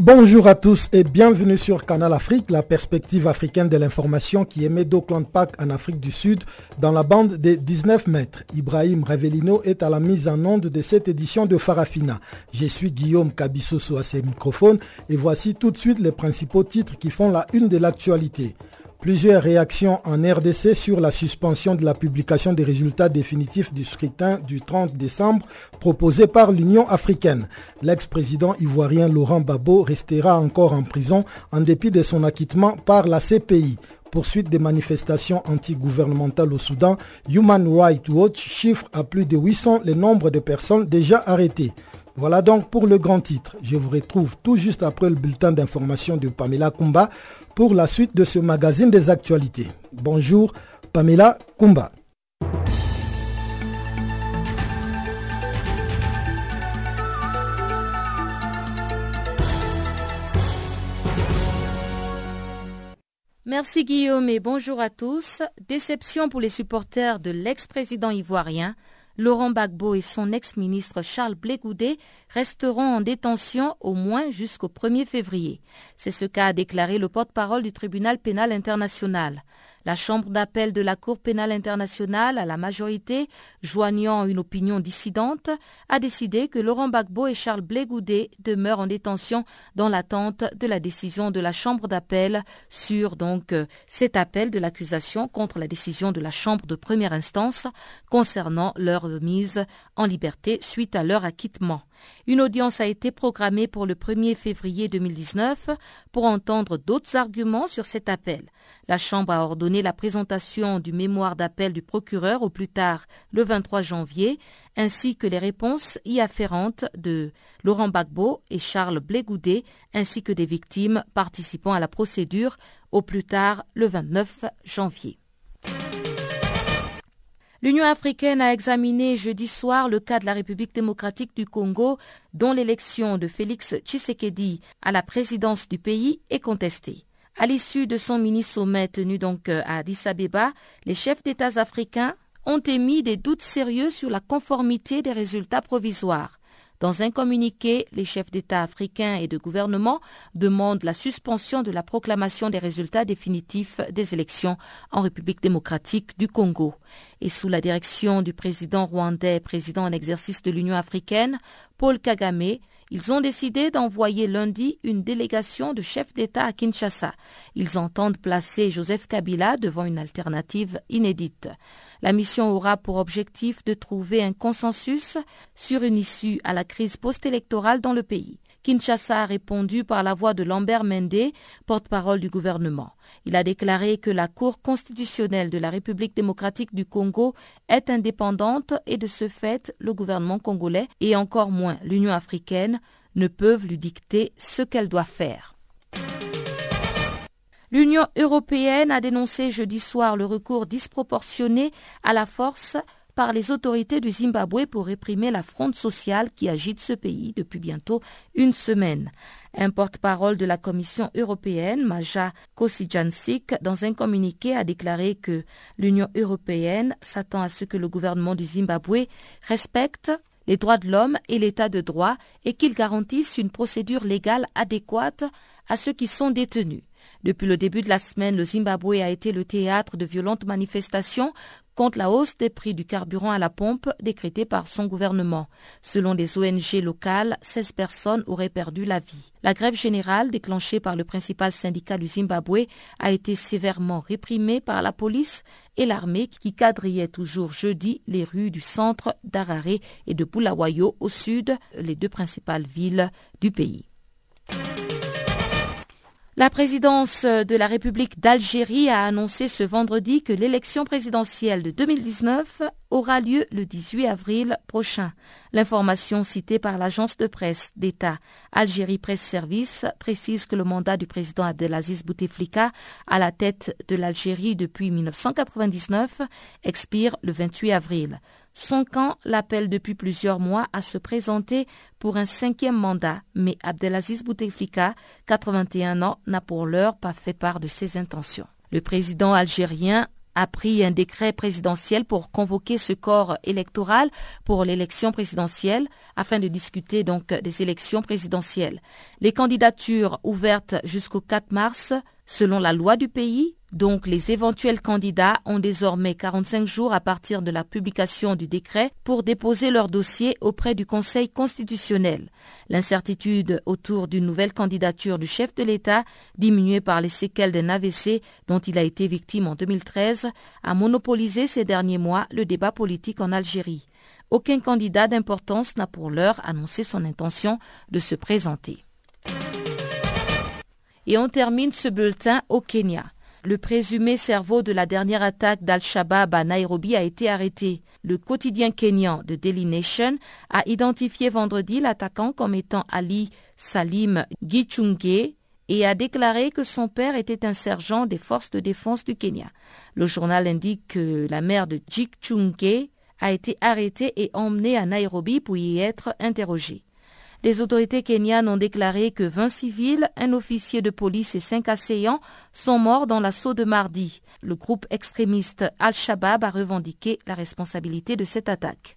Bonjour à tous et bienvenue sur Canal Afrique, la perspective africaine de l'information qui émet d'Auckland Park en Afrique du Sud dans la bande des 19 mètres. Ibrahim Revelino est à la mise en onde de cette édition de Farafina. Je suis Guillaume Cabissoso à ses microphones et voici tout de suite les principaux titres qui font la une de l'actualité. Plusieurs réactions en RDC sur la suspension de la publication des résultats définitifs du scrutin du 30 décembre proposé par l'Union africaine. L'ex-président ivoirien Laurent Babo restera encore en prison en dépit de son acquittement par la CPI. Poursuite des manifestations anti-gouvernementales au Soudan, Human Rights Watch chiffre à plus de 800 le nombre de personnes déjà arrêtées. Voilà donc pour le grand titre. Je vous retrouve tout juste après le bulletin d'information de Pamela Kumba pour la suite de ce magazine des actualités. Bonjour, Pamela Kumba. Merci Guillaume et bonjour à tous. Déception pour les supporters de l'ex-président ivoirien. Laurent Gbagbo et son ex-ministre Charles Blégoudet resteront en détention au moins jusqu'au 1er février. C'est ce qu'a déclaré le porte-parole du tribunal pénal international. La Chambre d'appel de la Cour pénale internationale, à la majorité, joignant une opinion dissidente, a décidé que Laurent Gbagbo et Charles Blégoudet demeurent en détention dans l'attente de la décision de la Chambre d'appel sur donc euh, cet appel de l'accusation contre la décision de la Chambre de première instance concernant leur mise en liberté suite à leur acquittement. Une audience a été programmée pour le 1er février 2019 pour entendre d'autres arguments sur cet appel. La Chambre a ordonné la présentation du mémoire d'appel du procureur au plus tard le 23 janvier, ainsi que les réponses y afférentes de Laurent Gbagbo et Charles Blégoudet, ainsi que des victimes participant à la procédure au plus tard le 29 janvier. L'Union africaine a examiné jeudi soir le cas de la République démocratique du Congo, dont l'élection de Félix Tshisekedi à la présidence du pays est contestée. À l'issue de son mini-sommet tenu donc euh, à Addis Abeba, les chefs d'État africains ont émis des doutes sérieux sur la conformité des résultats provisoires. Dans un communiqué, les chefs d'État africains et de gouvernement demandent la suspension de la proclamation des résultats définitifs des élections en République démocratique du Congo. Et sous la direction du président rwandais, président en exercice de l'Union africaine, Paul Kagame, ils ont décidé d'envoyer lundi une délégation de chefs d'État à Kinshasa. Ils entendent placer Joseph Kabila devant une alternative inédite. La mission aura pour objectif de trouver un consensus sur une issue à la crise post-électorale dans le pays. Kinshasa a répondu par la voix de Lambert Mende, porte-parole du gouvernement. Il a déclaré que la Cour constitutionnelle de la République démocratique du Congo est indépendante et de ce fait, le gouvernement congolais et encore moins l'Union africaine ne peuvent lui dicter ce qu'elle doit faire. L'Union européenne a dénoncé jeudi soir le recours disproportionné à la force par les autorités du Zimbabwe pour réprimer la fronde sociale qui agite ce pays depuis bientôt une semaine. Un porte-parole de la Commission européenne, Maja Kosijansik, dans un communiqué a déclaré que l'Union européenne s'attend à ce que le gouvernement du Zimbabwe respecte les droits de l'homme et l'état de droit et qu'il garantisse une procédure légale adéquate à ceux qui sont détenus. Depuis le début de la semaine, le Zimbabwe a été le théâtre de violentes manifestations contre la hausse des prix du carburant à la pompe décrétée par son gouvernement. Selon des ONG locales, 16 personnes auraient perdu la vie. La grève générale déclenchée par le principal syndicat du Zimbabwe a été sévèrement réprimée par la police et l'armée qui quadrillait toujours jeudi les rues du centre d'Arare et de Bulawayo au sud, les deux principales villes du pays. La présidence de la République d'Algérie a annoncé ce vendredi que l'élection présidentielle de 2019 aura lieu le 18 avril prochain. L'information citée par l'agence de presse d'État Algérie Presse Service précise que le mandat du président Abdelaziz Bouteflika à la tête de l'Algérie depuis 1999 expire le 28 avril. Son camp l'appelle depuis plusieurs mois à se présenter pour un cinquième mandat, mais Abdelaziz Bouteflika, 81 ans, n'a pour l'heure pas fait part de ses intentions. Le président algérien a pris un décret présidentiel pour convoquer ce corps électoral pour l'élection présidentielle afin de discuter donc des élections présidentielles. Les candidatures ouvertes jusqu'au 4 mars, selon la loi du pays, donc les éventuels candidats ont désormais 45 jours à partir de la publication du décret pour déposer leur dossier auprès du Conseil constitutionnel. L'incertitude autour d'une nouvelle candidature du chef de l'État, diminuée par les séquelles d'un AVC dont il a été victime en 2013, a monopolisé ces derniers mois le débat politique en Algérie. Aucun candidat d'importance n'a pour l'heure annoncé son intention de se présenter. Et on termine ce bulletin au Kenya. Le présumé cerveau de la dernière attaque d'Al-Shabaab à Nairobi a été arrêté. Le quotidien kenyan de Daily Nation a identifié vendredi l'attaquant comme étant Ali Salim Gichunge et a déclaré que son père était un sergent des forces de défense du Kenya. Le journal indique que la mère de Gichunge a été arrêtée et emmenée à Nairobi pour y être interrogée. Les autorités kenyanes ont déclaré que 20 civils, un officier de police et cinq assaillants sont morts dans l'assaut de mardi. Le groupe extrémiste Al-Shabaab a revendiqué la responsabilité de cette attaque.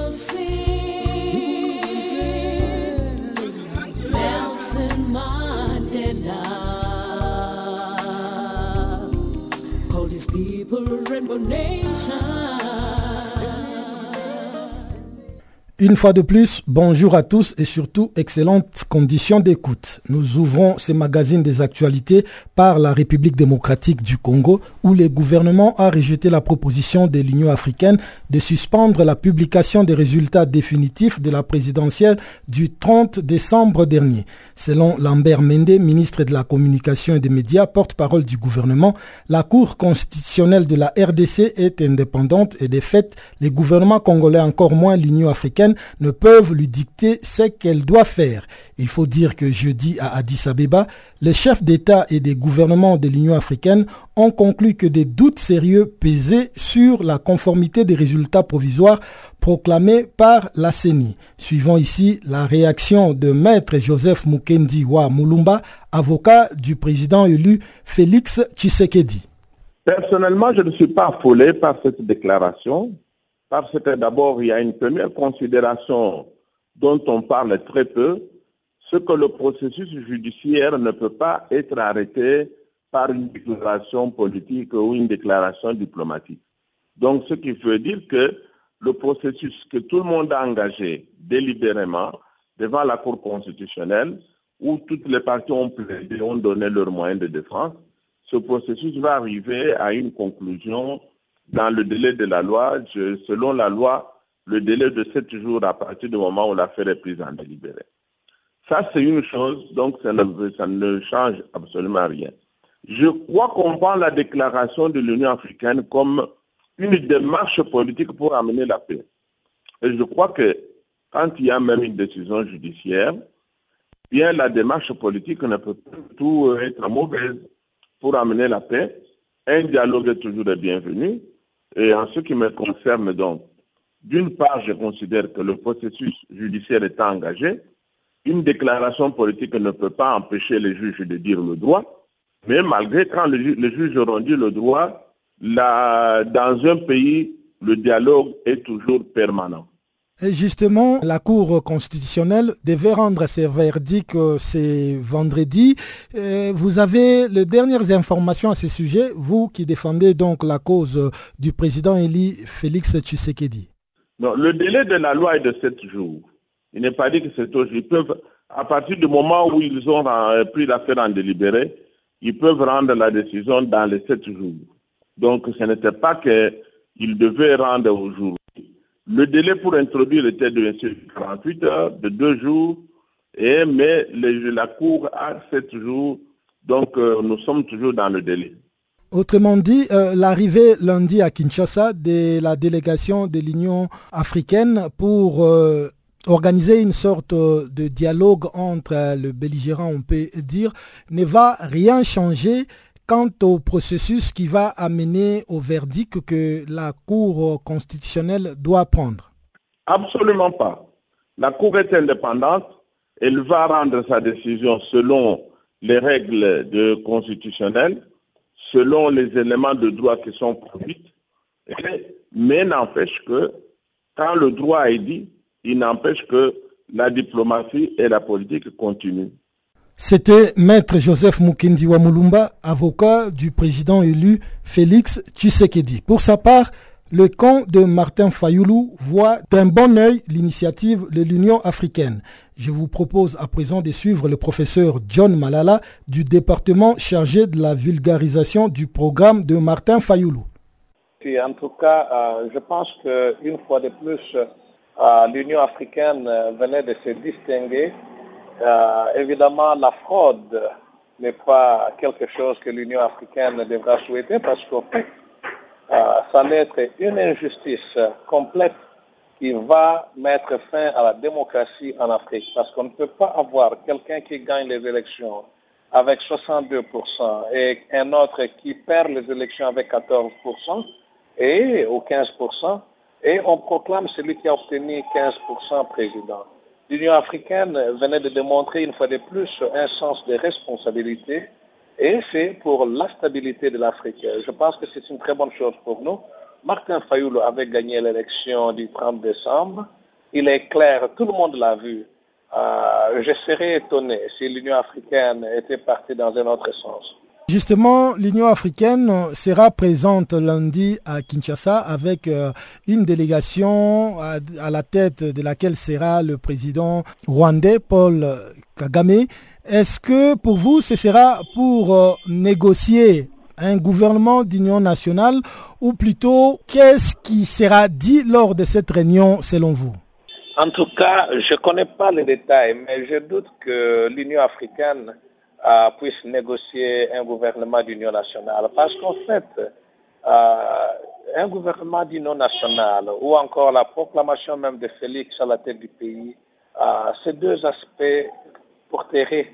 Rainbow Nation. Une fois de plus, bonjour à tous et surtout excellentes conditions d'écoute. Nous ouvrons ce magazine des actualités par la République démocratique du Congo où le gouvernement a rejeté la proposition de l'Union africaine de suspendre la publication des résultats définitifs de la présidentielle du 30 décembre dernier. Selon Lambert Mende, ministre de la Communication et des Médias, porte-parole du gouvernement, la Cour constitutionnelle de la RDC est indépendante et de fait, les gouvernements congolais, encore moins l'Union africaine, ne peuvent lui dicter ce qu'elle doit faire. Il faut dire que jeudi à Addis Abeba, les chefs d'État et des gouvernements de l'Union africaine ont conclu que des doutes sérieux pesaient sur la conformité des résultats provisoires proclamés par la CENI. Suivons ici la réaction de maître Joseph Mukendi Wa Mulumba, avocat du président élu Félix Tshisekedi. Personnellement, je ne suis pas affolé par cette déclaration parce que d'abord, il y a une première considération dont on parle très peu, ce que le processus judiciaire ne peut pas être arrêté par une déclaration politique ou une déclaration diplomatique. Donc, ce qui veut dire que le processus que tout le monde a engagé délibérément devant la Cour constitutionnelle, où toutes les parties ont plaidé, ont donné leurs moyens de défense, ce processus va arriver à une conclusion dans le délai de la loi, selon la loi, le délai de sept jours à partir du moment où l'affaire est prise en délibéré. Ça, c'est une chose, donc ça ne, ça ne change absolument rien. Je crois qu'on prend la déclaration de l'Union africaine comme une démarche politique pour amener la paix. Et je crois que quand il y a même une décision judiciaire, bien la démarche politique ne peut pas tout être mauvaise pour amener la paix. Un dialogue est toujours le bienvenu, et en ce qui me concerne donc, d'une part, je considère que le processus judiciaire est engagé, une déclaration politique ne peut pas empêcher les juges de dire le droit, mais malgré quand les, juges auront dit le droit, dans un pays, le dialogue est toujours permanent. Justement, la Cour constitutionnelle devait rendre ses verdicts euh, ce vendredi. vous avez les dernières informations à ce sujet, vous qui défendez donc la cause du président Élie Félix Tshisekedi. Non, le délai de la loi est de 7 jours. Il n'est pas dit que c'est aujourd'hui. Ils peuvent, à partir du moment où ils ont euh, pris l'affaire en délibéré, ils peuvent rendre la décision dans les 7 jours. Donc ce n'était pas qu'ils devaient rendre aujourd'hui. Le délai pour introduire était de 48 heures, de 2 jours, mais la Cour a 7 jours, donc euh, nous sommes toujours dans le délai. Autrement dit, euh, l'arrivée lundi à Kinshasa de la délégation de l'Union africaine pour euh, organiser une sorte de dialogue entre le belligérant, on peut dire, ne va rien changer quant au processus qui va amener au verdict que la Cour constitutionnelle doit prendre Absolument pas. La Cour est indépendante. Elle va rendre sa décision selon les règles de constitutionnelles, selon les éléments de droit qui sont produits. Mais n'empêche que, quand le droit est dit, il n'empêche que la diplomatie et la politique continuent. C'était Maître Joseph Mukindi Mulumba, avocat du président élu Félix Tshisekedi. Pour sa part, le camp de Martin Fayoulou voit d'un bon œil l'initiative de l'Union africaine. Je vous propose à présent de suivre le professeur John Malala du département chargé de la vulgarisation du programme de Martin Fayoulou. en tout cas, euh, je pense qu'une fois de plus, euh, l'Union africaine venait de se distinguer euh, évidemment, la fraude n'est pas quelque chose que l'Union africaine devra souhaiter parce qu'au fait, euh, ça va être une injustice complète qui va mettre fin à la démocratie en Afrique. Parce qu'on ne peut pas avoir quelqu'un qui gagne les élections avec 62% et un autre qui perd les élections avec 14% et, ou 15%, et on proclame celui qui a obtenu 15% président. L'Union africaine venait de démontrer une fois de plus un sens de responsabilité et c'est pour la stabilité de l'Afrique. Je pense que c'est une très bonne chose pour nous. Martin Fayoulou avait gagné l'élection du 30 décembre. Il est clair, tout le monde l'a vu. Euh, je serais étonné si l'Union africaine était partie dans un autre sens. Justement, l'Union africaine sera présente lundi à Kinshasa avec euh, une délégation à, la tête de laquelle sera le président rwandais Paul Kagame. Est-ce que pour vous, ce sera pour euh, négocier un gouvernement d'union nationale ou plutôt qu'est-ce qui sera dit lors de cette réunion selon vous? En tout cas, je ne connais pas les détails, mais je doute que l'Union africaine euh, puisse négocier un gouvernement d'union nationale. Parce qu'en fait, euh, un gouvernement d'union nationale ou encore la proclamation même de Félix à la tête du pays, euh, ces deux aspects porteraient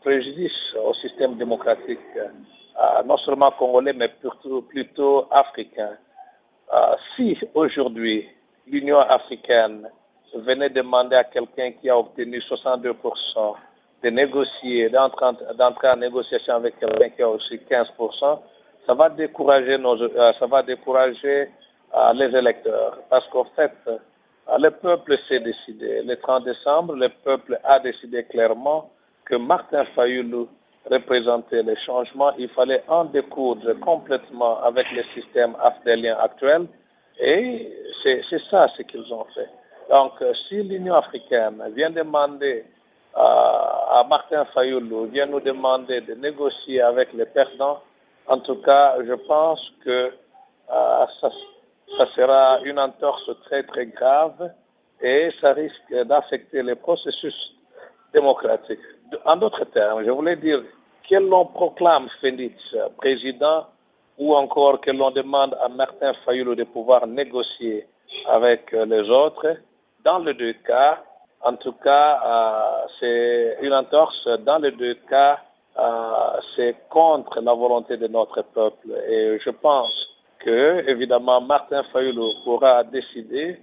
préjudice au système démocratique, non seulement congolais, mais plutôt africain. si aujourd'hui l'Union africaine venait demander à quelqu'un qui a obtenu 62% de négocier, d'entrer en négociation avec quelqu'un qui a aussi 15%, ça va décourager, nos, euh, ça va décourager euh, les électeurs. Parce qu'en fait, euh, le peuple s'est décidé. Le 30 décembre, le peuple a décidé clairement que Martin Fayoulou représentait les changements. Il fallait en découdre complètement avec le système afdélien actuel. Et c'est ça ce qu'ils ont fait. Donc, si l'Union africaine vient demander à Martin Fayoulou vient nous demander de négocier avec les perdants, en tout cas, je pense que euh, ça, sera une entorse très très grave et ça risque d'affecter les processus démocratiques. En d'autres termes, je voulais dire que l'on proclame Félix président ou encore que l'on demande à Martin Fayoulou de pouvoir négocier avec les autres, dans les deux cas, en tout cas, euh, c'est une entorse. Dans les deux cas, euh, c'est contre la volonté de notre peuple. Et je pense que, évidemment, Martin Fayoulou pourra décider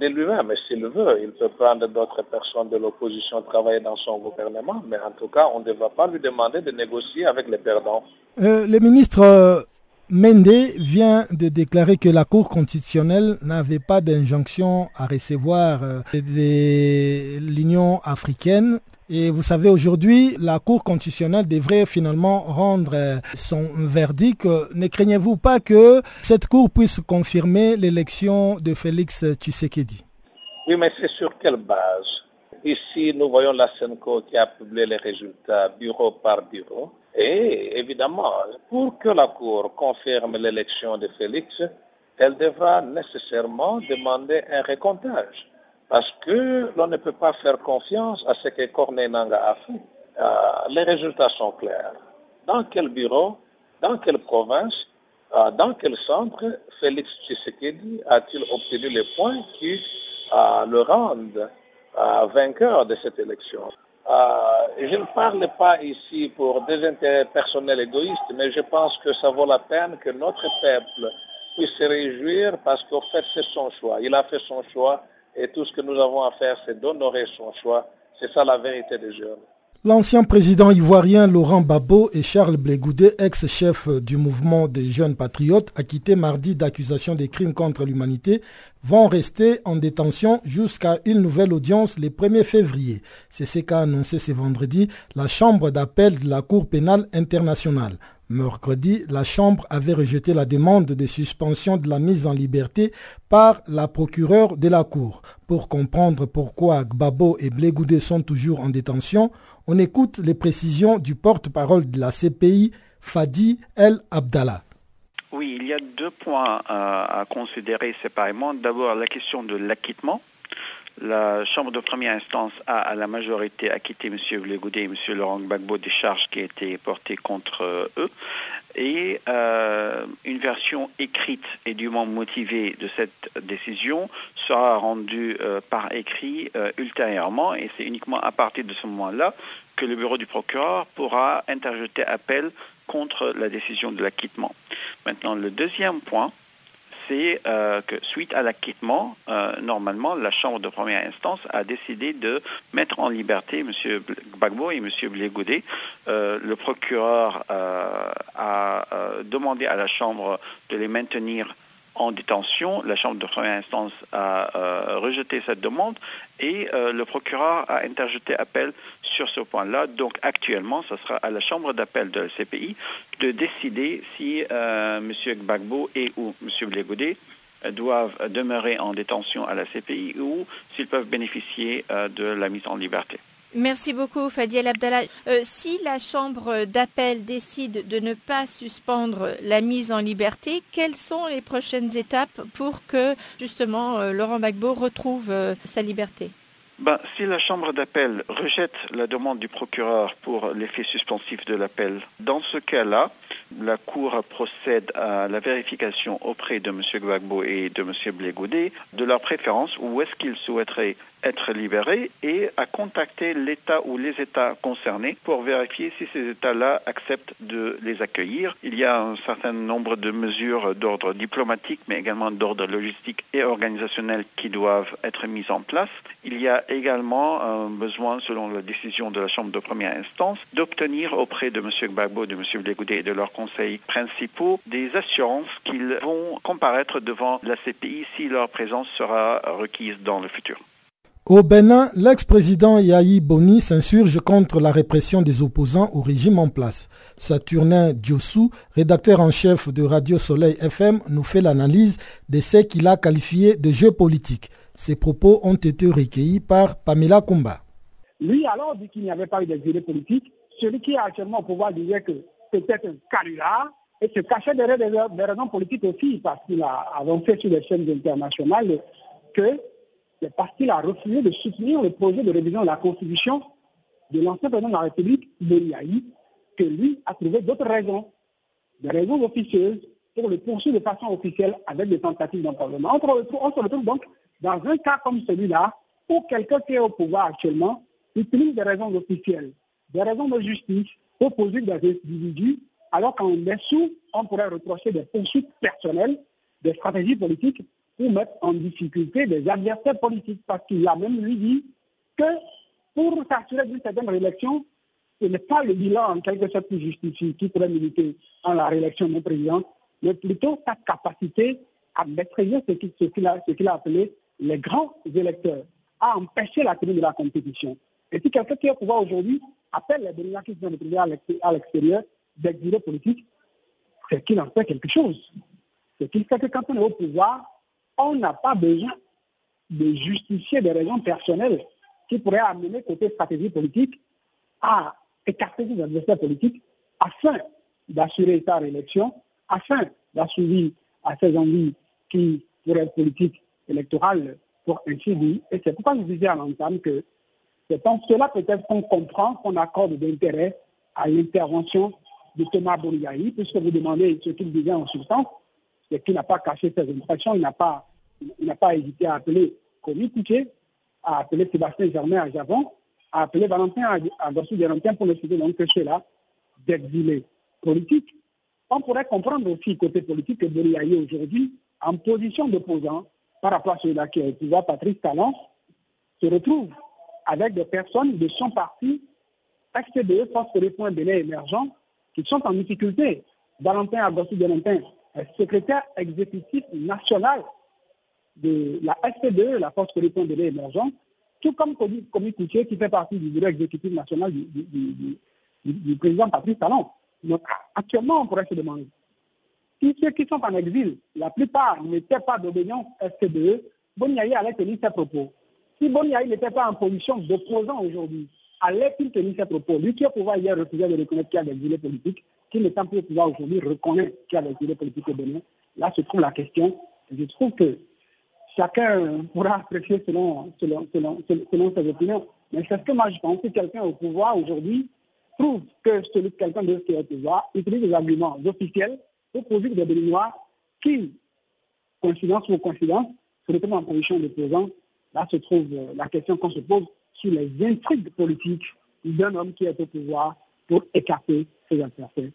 de lui-même. S'il veut, il peut prendre d'autres personnes de l'opposition travailler dans son gouvernement, mais en tout cas, on ne devra pas lui demander de négocier avec les perdants. Euh, le euh, Mende vient de déclarer que la Cour constitutionnelle n'avait pas d'injonction à recevoir euh, de l'Union africaine et vous savez, aujourd'hui, la Cour constitutionnelle devrait finalement rendre euh, son verdict. Ne craignez-vous pas que cette Cour puisse confirmer l'élection de Félix Tshisekedi? Oui, mais c'est sur quelle base? Ici, nous voyons la SENCO qui a publié les résultats bureau par bureau. Et évidemment, pour que la Cour confirme l'élection de Félix, elle devra nécessairement demander un récomptage. Parce que l'on ne peut pas faire confiance à ce que Corneille Nanga a fait. Euh, les résultats sont clairs. Dans quel bureau, dans quelle province, euh, dans quel centre Félix Tshisekedi a-t-il obtenu les points qui euh, le rendent vainqueur de cette élection? Je ne parle pas ici pour des intérêts personnels égoïstes, mais je pense que ça vaut la peine que notre peuple puisse se réjouir parce qu'en fait c'est son choix. Il a fait son choix et tout ce que nous avons à faire, c'est d'honorer son choix. C'est ça la vérité des jeunes. L'ancien président ivoirien Laurent Babo et Charles Blégoudet, ex-chef du mouvement des jeunes patriotes, acquittés mardi d'accusations de crimes contre l'humanité, vont rester en détention jusqu'à une nouvelle audience le 1er février. C'est ce qu'a annoncé ce vendredi la Chambre d'appel de la Cour pénale internationale. Mercredi, la Chambre avait rejeté la demande de suspension de la mise en liberté par la procureure de la Cour. Pour comprendre pourquoi Gbabo et Blégoudé sont toujours en détention, on écoute les précisions du porte-parole de la CPI, Fadi El Abdallah. Oui, il y a deux points à, considérer séparément. D'abord, la question de l'acquittement la Chambre de première instance a à la majorité acquitté M. Vlegoudet et M. Laurent Gbagbo des charges qui étaient portées contre euh, eux. Et euh, une version écrite et dûment motivée de cette décision sera rendue euh, par écrit ultérieurement. Et c'est uniquement à partir de ce moment-là que le bureau du procureur pourra interjeter appel contre la décision de l'acquittement. Maintenant, le deuxième point, c'est euh, que suite à l'acquittement, euh, normalement, la Chambre de première instance a décidé de mettre en liberté M. Gbagbo et M. Blégoudé. Euh, le procureur a demandé à la Chambre de les maintenir en détention. La Chambre de première instance a euh, rejeté cette demande et euh, le procureur a interjeté appel sur ce point-là. Donc actuellement, ce sera à la Chambre d'appel de la CPI de décider si euh, M. Gbagbo et ou M. Blégoudé doivent demeurer en détention à la CPI ou s'ils peuvent bénéficier de la mise en liberté. Merci beaucoup, Fadiel Abdallah. Euh, si la Chambre d'appel décide de ne pas suspendre la mise en liberté, quelles sont les prochaines étapes pour que justement euh, Laurent Gbagbo retrouve euh, sa liberté? Ben, si la Chambre d'appel rejette la demande du procureur pour l'effet suspensif de l'appel, dans ce cas-là, la Cour procède à la vérification auprès de M. Gbagbo et de M. Blégoudé de leur préférence où est-ce qu'ils souhaiteraient être libérés et à contacter l'État ou les États concernés pour vérifier si ces États-là acceptent de les accueillir. Il y a un certain nombre de mesures d'ordre diplomatique, mais également d'ordre logistique et organisationnel qui doivent être mises en place. Il y a également un besoin, selon la décision de la Chambre de première instance, d'obtenir auprès de M. Gbagbo, de M. Blégoudé et de leurs conseils principaux des assurances qu'ils vont comparaître devant la CPI si leur présence sera requise dans le futur. Au Bénin, l'ex-président Yahi Boni s'insurge contre la répression des opposants au régime en place. Saturnin Diossou, rédacteur en chef de Radio Soleil FM, nous fait l'analyse de ce qu'il a qualifié de jeu politique. Ces propos ont été recueillis par Pamela Kumba. Lui alors dit qu'il n'y avait pas eu d'exilé politique. Celui qui est actuellement au pouvoir disait que c'était un canular et se cachait derrière des, raisons politiques aussi parce qu'il a avancé sur les chaînes internationales que c'est parce qu'il a refusé de soutenir le projet de révision de la Constitution de l'ancien président de la République, Beliaï, que lui a trouvé d'autres raisons, des raisons officieuses, pour le poursuivre de façon officielle avec des tentatives d'empowernement. On, on se retrouve donc dans un cas comme celui-là, où quelqu'un qui est au pouvoir actuellement utilise des raisons officielles, des raisons de justice pour poursuivre des individus, alors qu'en dessous, on pourrait reprocher des poursuites personnelles, des stratégies politiques pour mettre en difficulté des adversaires politiques. Parce qu'il a même lui dit que pour s'assurer d'une certaine réélection, ce n'est pas le bilan en quelque sorte qui justifie, qui pourrait militer en la réélection d'un président, mais plutôt sa capacité à maîtriser ce qu'il a, appelé les grands électeurs, à empêcher la tenue de la compétition. Et si quelqu'un qui est au pouvoir aujourd'hui appelle les Béninois qui sont à l'extérieur d'exilés politiques, c'est qu'il en fait quelque chose. C'est qu'il fait que quand on est au pouvoir, on n'a pas besoin de justifier des raisons personnelles qui pourraient amener côté stratégie politique à écarter ses adversaires politiques afin d'assurer sa réélection, afin d'assurer à ses envies qui pourraient être politiques électorales pour ainsi dire. Et c'est pourquoi je disais à l'entame que c'est en cela peut-être qu'on comprend qu'on accorde d'intérêt à l'intervention de Thomas Boniaï, puisque vous demandez ce qu'il disait en substance, c'est qu'il n'a pas caché ses impressions, il n'a pas, pas hésité à appeler Comi Couché, à appeler Sébastien Germain à Javon, à appeler Valentin à, à Valentin pour le citer donc ceux-là d'exilés politiques. On pourrait comprendre aussi côté politique que Boniaï aujourd'hui, en position d'opposant par rapport à celui-là qui est pouvoir, Patrice Talon, se retrouve avec des personnes de son parti, FCDE, Force pour les points délai émergents, qui sont en difficulté. Valentin Agossi Valentin secrétaire exécutif national de la FCDE, la Force points délai émergents, tout comme Comi Coutier, qui fait partie du bureau exécutif national du, président Patrice Talon. Donc, actuellement, on pourrait se demander, si ceux qui sont en exil, la plupart n'étaient pas d'obédience FCDE, Boniaï allait tenir ses propos. Si Boniaï n'était pas en position d'opposant aujourd'hui, allait-il tenir ses propos? Lui qui au pouvoir hier refusait de reconnaître qu'il y a des exilés politiques, n'étant plus au pouvoir aujourd'hui reconnaît qu'il y a des exilés politiques au Bénin. Là se trouve la question. Je trouve que chacun pourra apprécier selon, selon, selon, selon ses opinions. Mais c'est ce que moi je pense que quelqu'un au pouvoir aujourd'hui trouve que celui quelqu'un d'autre qui est au pouvoir utilise des arguments officiels opposés des Béninois qui, coïncidence ou coïncidence, se retrouvent en position d'opposant Là se trouve euh, la question qu'on se pose sur les intrigues politiques d'un homme qui est au pouvoir pour écarter ses adversaires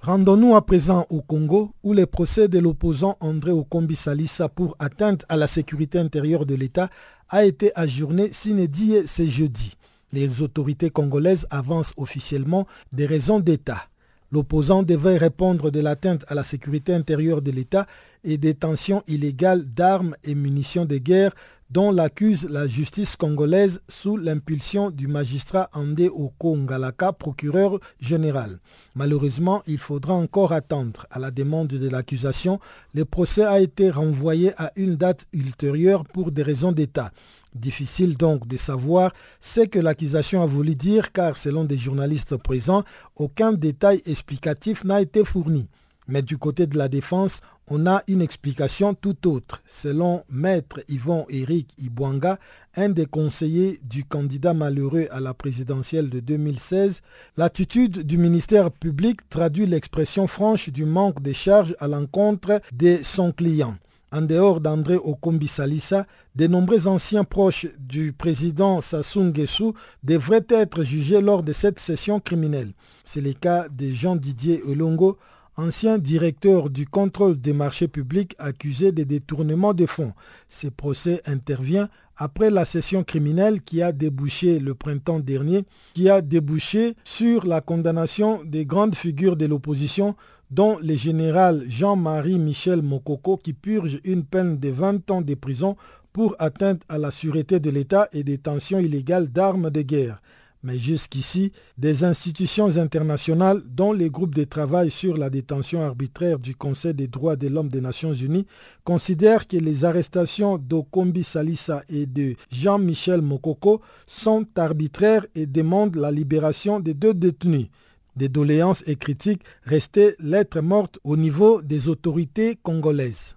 Rendons-nous à présent au Congo où les procès de l'opposant André Okombi Salissa pour atteinte à la sécurité intérieure de l'État a été ajourné s'inédit ce jeudi. Les autorités congolaises avancent officiellement des raisons d'État. L'opposant devait répondre de l'atteinte à la sécurité intérieure de l'État et des tensions illégales d'armes et munitions de guerre dont l'accuse la justice congolaise sous l'impulsion du magistrat Andé Okongalaka, procureur général. Malheureusement, il faudra encore attendre. À la demande de l'accusation, le procès a été renvoyé à une date ultérieure pour des raisons d'État. Difficile donc de savoir ce que l'accusation a voulu dire car selon des journalistes présents, aucun détail explicatif n'a été fourni. Mais du côté de la défense, on a une explication tout autre. Selon maître Yvon Éric Ibwanga, un des conseillers du candidat malheureux à la présidentielle de 2016, l'attitude du ministère public traduit l'expression franche du manque de charges à l'encontre de son client. En dehors d'André Okombi Salissa, de nombreux anciens proches du président Sassou Nguesso devraient être jugés lors de cette session criminelle. C'est le cas de Jean-Didier Olongo, ancien directeur du contrôle des marchés publics accusé de détournement de fonds. Ce procès intervient après la session criminelle qui a débouché le printemps dernier, qui a débouché sur la condamnation des grandes figures de l'opposition dont le général Jean-Marie Michel Mokoko qui purge une peine de 20 ans de prison pour atteinte à la sûreté de l'État et détention illégale d'armes de guerre. Mais jusqu'ici, des institutions internationales, dont les groupes de travail sur la détention arbitraire du Conseil des droits de l'homme des Nations Unies, considèrent que les arrestations d'Okombi Salissa et de Jean-Michel Mokoko sont arbitraires et demandent la libération des deux détenus. Des doléances et critiques restaient lettres mortes au niveau des autorités congolaises.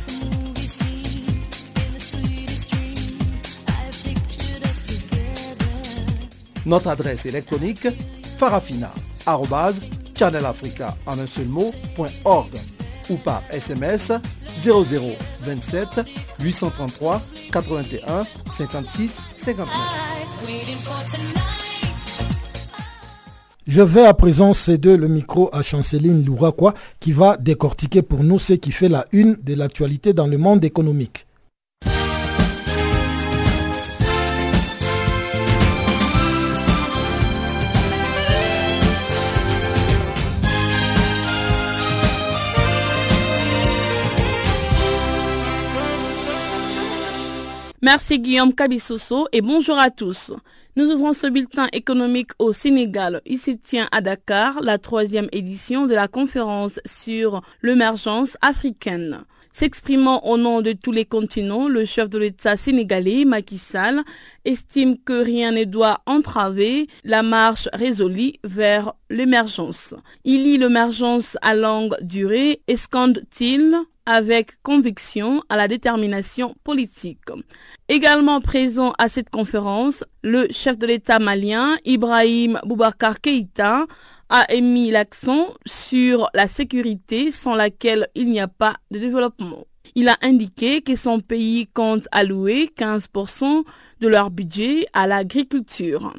Notre adresse électronique farafina.channelafrica en un seul ou par SMS 0027 833 81 56 59. Je vais à présent céder le micro à Chanceline Louraquois qui va décortiquer pour nous ce qui fait la une de l'actualité dans le monde économique. Merci Guillaume Kabissoso et bonjour à tous. Nous ouvrons ce bulletin économique au Sénégal. Il se tient à Dakar la troisième édition de la conférence sur l'émergence africaine. S'exprimant au nom de tous les continents, le chef de l'État sénégalais, Macky Sall, estime que rien ne doit entraver la marche résolue vers l'émergence. Il lit l'émergence à longue durée et scande-t-il avec conviction à la détermination politique. Également présent à cette conférence, le chef de l'État malien, Ibrahim Boubacar Keïta, a émis l'accent sur la sécurité sans laquelle il n'y a pas de développement. Il a indiqué que son pays compte allouer 15% de leur budget à l'agriculture.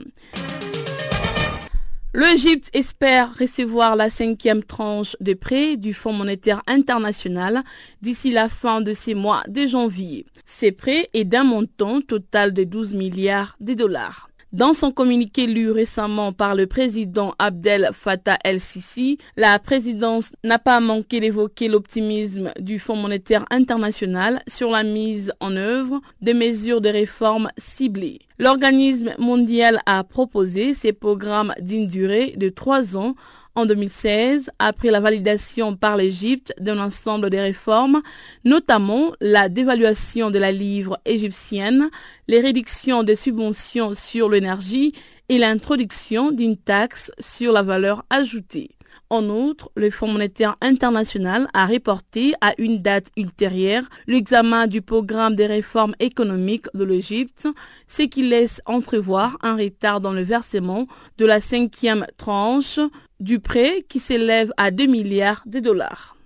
L'Égypte espère recevoir la cinquième tranche de prêt du Fonds monétaire international d'ici la fin de ces mois de janvier. Ces prêts est d'un montant total de 12 milliards de dollars. Dans son communiqué lu récemment par le président Abdel Fattah el-Sisi, la présidence n'a pas manqué d'évoquer l'optimisme du Fonds monétaire international sur la mise en œuvre de mesures de réforme ciblées. L'organisme mondial a proposé ces programmes d'une durée de trois ans en 2016 après la validation par l'Égypte d'un ensemble de réformes, notamment la dévaluation de la livre égyptienne, les réductions de subventions sur l'énergie et l'introduction d'une taxe sur la valeur ajoutée. En outre, le Fonds monétaire international a reporté à une date ultérieure l'examen du programme des réformes économiques de l'Égypte, ce qui laisse entrevoir un retard dans le versement de la cinquième tranche du prêt qui s'élève à 2 milliards de dollars.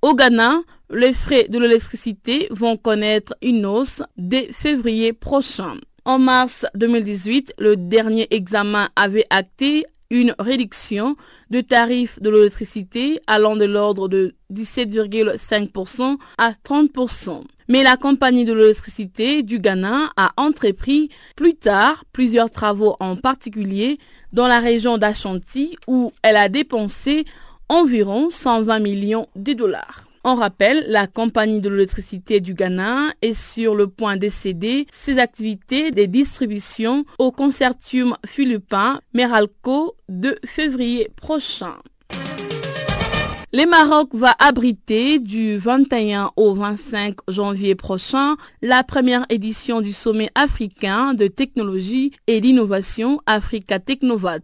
Au Ghana, les frais de l'électricité vont connaître une hausse dès février prochain. En mars 2018, le dernier examen avait acté une réduction de tarifs de l'électricité allant de l'ordre de 17,5% à 30%. Mais la compagnie de l'électricité du Ghana a entrepris plus tard plusieurs travaux en particulier dans la région d'Ashanti où elle a dépensé environ 120 millions de dollars. On rappelle, la compagnie de l'électricité du Ghana est sur le point de céder ses activités de distribution au consortium philippin Meralco de février prochain. Le Maroc va abriter du 21 au 25 janvier prochain la première édition du sommet africain de technologie et d'innovation Africa Technovat.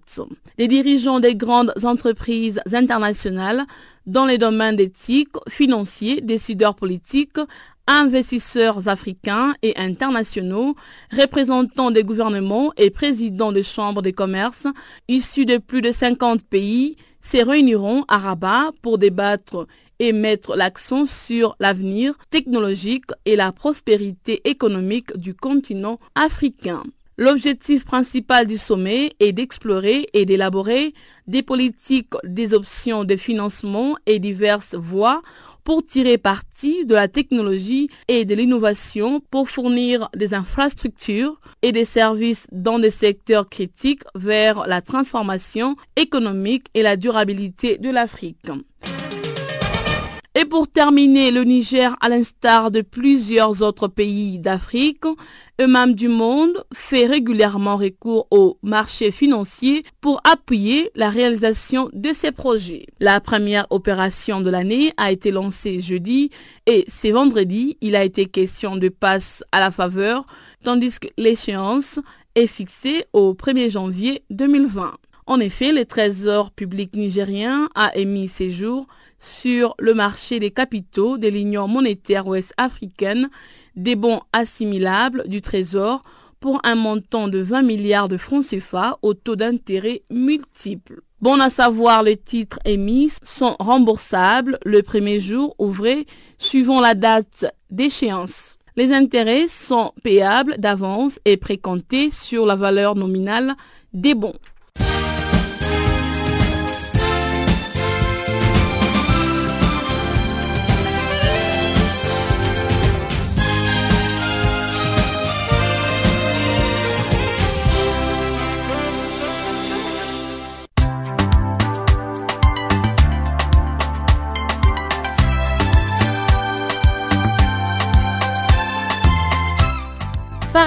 Les dirigeants des grandes entreprises internationales dans les domaines d'éthique, financiers, décideurs politiques, investisseurs africains et internationaux, représentants des gouvernements et présidents de chambres de commerce issus de plus de 50 pays se réuniront à Rabat pour débattre et mettre l'accent sur l'avenir technologique et la prospérité économique du continent africain. L'objectif principal du sommet est d'explorer et d'élaborer des politiques, des options de financement et diverses voies pour tirer parti de la technologie et de l'innovation pour fournir des infrastructures et des services dans des secteurs critiques vers la transformation économique et la durabilité de l'Afrique. Et pour terminer, le Niger, à l'instar de plusieurs autres pays d'Afrique, eux-mêmes du monde, fait régulièrement recours aux marchés financiers pour appuyer la réalisation de ses projets. La première opération de l'année a été lancée jeudi et c'est vendredi, il a été question de passe à la faveur, tandis que l'échéance est fixée au 1er janvier 2020. En effet, le Trésor public nigérien a émis ses jours sur le marché des capitaux de l'Union monétaire ouest-africaine des bons assimilables du Trésor pour un montant de 20 milliards de francs CFA au taux d'intérêt multiple. Bon à savoir, les titres émis sont remboursables le premier jour ouvré suivant la date d'échéance. Les intérêts sont payables d'avance et précomptés sur la valeur nominale des bons.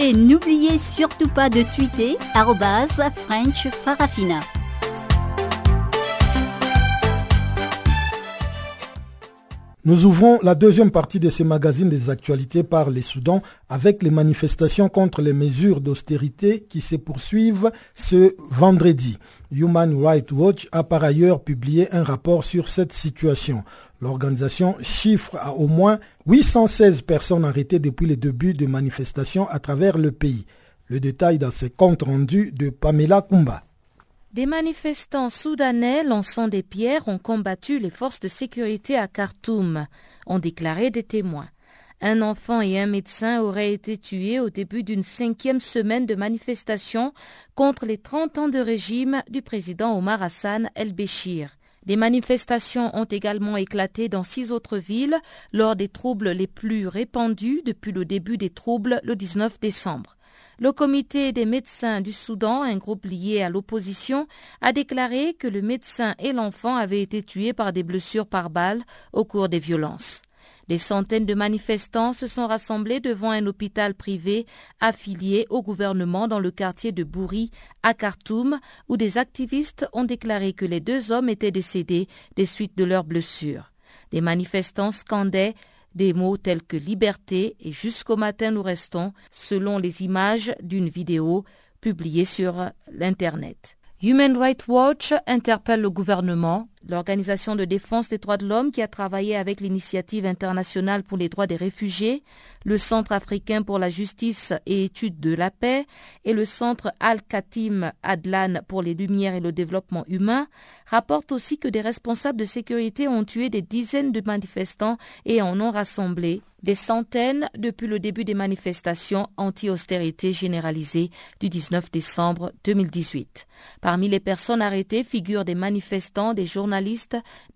Et n'oubliez surtout pas de tweeter French Farafina. Nous ouvrons la deuxième partie de ce magazine des actualités par les Soudans avec les manifestations contre les mesures d'austérité qui se poursuivent ce vendredi. Human Rights Watch a par ailleurs publié un rapport sur cette situation. L'organisation chiffre à au moins 816 personnes arrêtées depuis le début des manifestations à travers le pays. Le détail dans ce compte rendu de Pamela Kumba. Des manifestants soudanais lançant des pierres ont combattu les forces de sécurité à Khartoum, ont déclaré des témoins. Un enfant et un médecin auraient été tués au début d'une cinquième semaine de manifestation contre les 30 ans de régime du président Omar Hassan el-Béchir. Des manifestations ont également éclaté dans six autres villes lors des troubles les plus répandus depuis le début des troubles le 19 décembre. Le comité des médecins du Soudan, un groupe lié à l'opposition, a déclaré que le médecin et l'enfant avaient été tués par des blessures par balle au cours des violences. Des centaines de manifestants se sont rassemblés devant un hôpital privé affilié au gouvernement dans le quartier de Bouri, à Khartoum, où des activistes ont déclaré que les deux hommes étaient décédés des suites de leurs blessures. Des manifestants scandaient des mots tels que liberté et jusqu'au matin nous restons, selon les images d'une vidéo publiée sur l'Internet. Human Rights Watch interpelle le gouvernement, l'organisation de défense des droits de l'homme qui a travaillé avec l'initiative internationale pour les droits des réfugiés, le Centre africain pour la justice et études de la paix et le Centre Al-Khatim Adlan pour les lumières et le développement humain rapportent aussi que des responsables de sécurité ont tué des dizaines de manifestants et en ont rassemblé des centaines depuis le début des manifestations anti-austérité généralisées du 19 décembre 2018. Parmi les personnes arrêtées figurent des manifestants, des journalistes,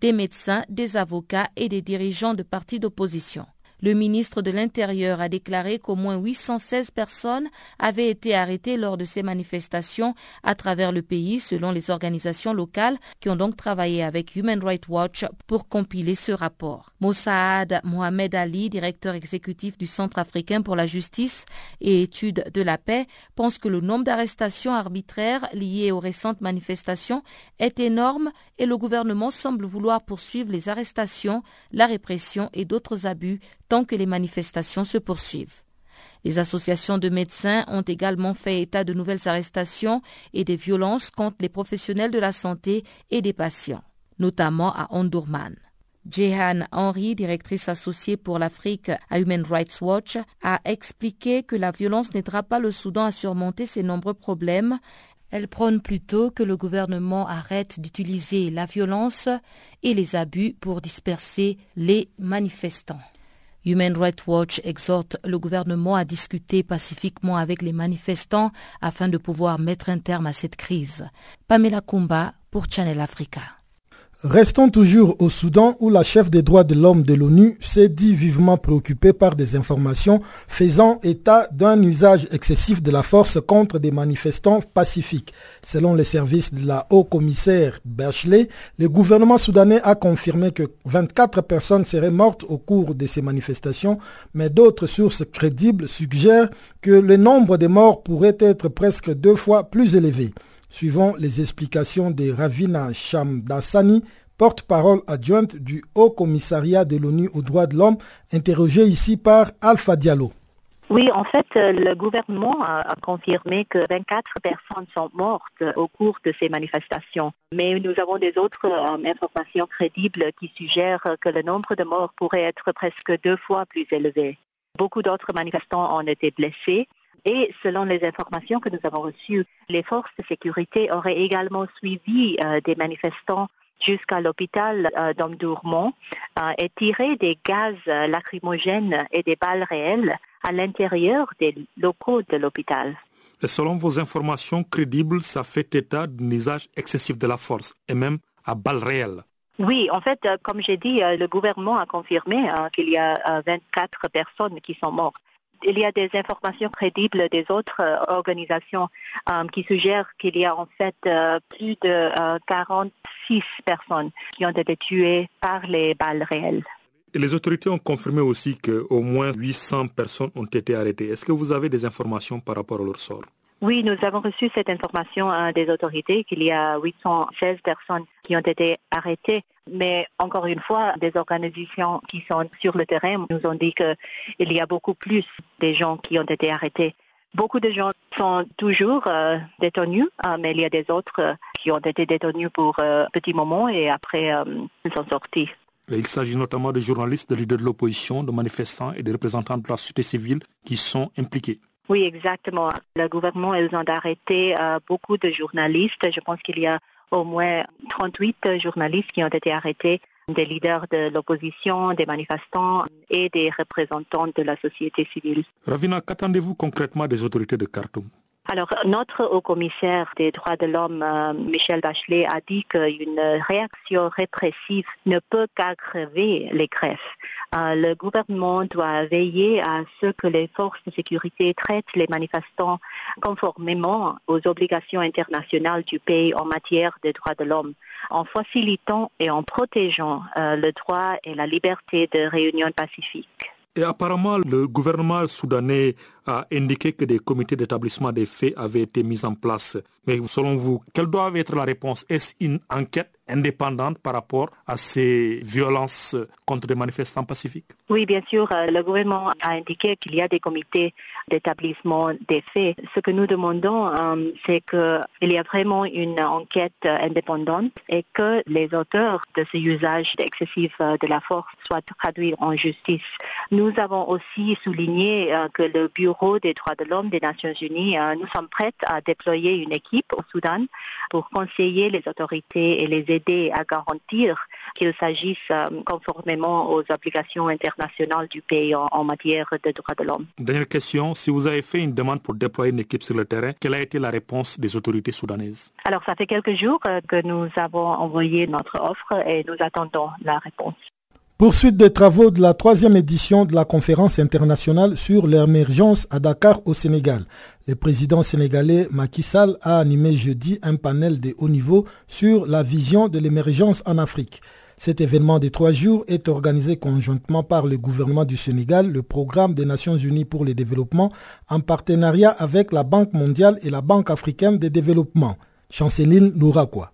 des médecins, des avocats et des dirigeants de partis d'opposition. Le ministre de l'Intérieur a déclaré qu'au moins 816 personnes avaient été arrêtées lors de ces manifestations à travers le pays, selon les organisations locales qui ont donc travaillé avec Human Rights Watch pour compiler ce rapport. Mossad Mohamed Ali, directeur exécutif du Centre africain pour la justice et études de la paix, pense que le nombre d'arrestations arbitraires liées aux récentes manifestations est énorme et le gouvernement semble vouloir poursuivre les arrestations, la répression et d'autres abus que les manifestations se poursuivent. Les associations de médecins ont également fait état de nouvelles arrestations et des violences contre les professionnels de la santé et des patients, notamment à Ondurman. Jehan Henry, directrice associée pour l'Afrique à Human Rights Watch, a expliqué que la violence n'aidera pas le Soudan à surmonter ses nombreux problèmes. Elle prône plutôt que le gouvernement arrête d'utiliser la violence et les abus pour disperser les manifestants. Human Rights Watch exhorte le gouvernement à discuter pacifiquement avec les manifestants afin de pouvoir mettre un terme à cette crise. Pamela Kumba pour Channel Africa. Restons toujours au Soudan où la chef des droits de l'homme de l'ONU s'est dit vivement préoccupée par des informations faisant état d'un usage excessif de la force contre des manifestants pacifiques. Selon les services de la haut-commissaire Bachelet, le gouvernement soudanais a confirmé que 24 personnes seraient mortes au cours de ces manifestations, mais d'autres sources crédibles suggèrent que le nombre de morts pourrait être presque deux fois plus élevé. Suivant les explications de Ravina Shamdasani, porte-parole adjointe du Haut Commissariat de l'ONU aux droits de l'homme, interrogée ici par Alpha Diallo. Oui, en fait, le gouvernement a confirmé que 24 personnes sont mortes au cours de ces manifestations. Mais nous avons des autres euh, informations crédibles qui suggèrent que le nombre de morts pourrait être presque deux fois plus élevé. Beaucoup d'autres manifestants ont été blessés et selon les informations que nous avons reçues, les forces de sécurité auraient également suivi euh, des manifestants jusqu'à l'hôpital euh, d'Omdourmont euh, et tiré des gaz lacrymogènes et des balles réelles à l'intérieur des locaux de l'hôpital. Et selon vos informations crédibles, ça fait état d'un usage excessif de la force et même à balles réelles. Oui, en fait, comme j'ai dit, le gouvernement a confirmé qu'il y a 24 personnes qui sont mortes il y a des informations crédibles des autres euh, organisations euh, qui suggèrent qu'il y a en fait euh, plus de 46 personnes qui ont été tuées par les balles réelles. les autorités ont confirmé aussi qu'au moins 800 personnes ont été arrêtées. Est-ce que vous avez des informations par rapport à leur sort? Oui, nous avons reçu cette information des autorités qu'il y a 816 personnes qui ont été arrêtées. Mais encore une fois, des organisations qui sont sur le terrain nous ont dit qu'il y a beaucoup plus de gens qui ont été arrêtés. Beaucoup de gens sont toujours euh, détenus, euh, mais il y a des autres euh, qui ont été détenus pour un petit moment et après ils sont sortis. Il s'agit notamment de journalistes, de leaders de l'opposition, de manifestants et de représentants de la société civile qui sont impliqués. Oui, exactement. Le gouvernement, ils ont arrêté beaucoup de journalistes. Je pense qu'il y a au moins 38 journalistes qui ont été arrêtés, des leaders de l'opposition, des manifestants et des représentants de la société civile. Ravina, qu'attendez-vous concrètement des autorités de Khartoum? Alors, notre haut-commissaire des droits de l'homme, euh, Michel Bachelet, a dit qu'une réaction répressive ne peut qu'aggraver les greffes. Euh, le gouvernement doit veiller à ce que les forces de sécurité traitent les manifestants conformément aux obligations internationales du pays en matière des droits de l'homme, en facilitant et en protégeant euh, le droit et la liberté de réunion pacifique. Et apparemment, le gouvernement soudanais a indiqué que des comités d'établissement des faits avaient été mis en place. Mais selon vous, quelle doit être la réponse? Est-ce une enquête indépendante par rapport à ces violences contre des manifestants pacifiques? Oui, bien sûr. Euh, le gouvernement a indiqué qu'il y a des comités d'établissement des faits. Ce que nous demandons, euh, c'est qu'il y a vraiment une enquête indépendante et que les auteurs de ces usages excessifs de la force soient traduits en justice. Nous avons aussi souligné euh, que le bureau des droits de l'homme des Nations Unies, euh, nous sommes prêts à déployer une équipe au Soudan pour conseiller les autorités et les aider à garantir qu'il s'agisse euh, conformément aux obligations internationales du pays en, matière de droits de l'homme. Dernière question, si vous avez fait une demande pour déployer une équipe sur le terrain, quelle a été la réponse des autorités soudanaises? Alors, ça fait quelques jours euh, que nous avons envoyé notre offre et nous attendons la réponse. Poursuite des travaux de la troisième édition de la conférence internationale sur l'émergence à Dakar au Sénégal. Le président sénégalais Macky Sall a animé jeudi un panel de haut niveau sur la vision de l'émergence en Afrique. Cet événement de trois jours est organisé conjointement par le gouvernement du Sénégal, le programme des Nations Unies pour le développement, en partenariat avec la Banque mondiale et la Banque africaine de développement. Chanceline Louraquois.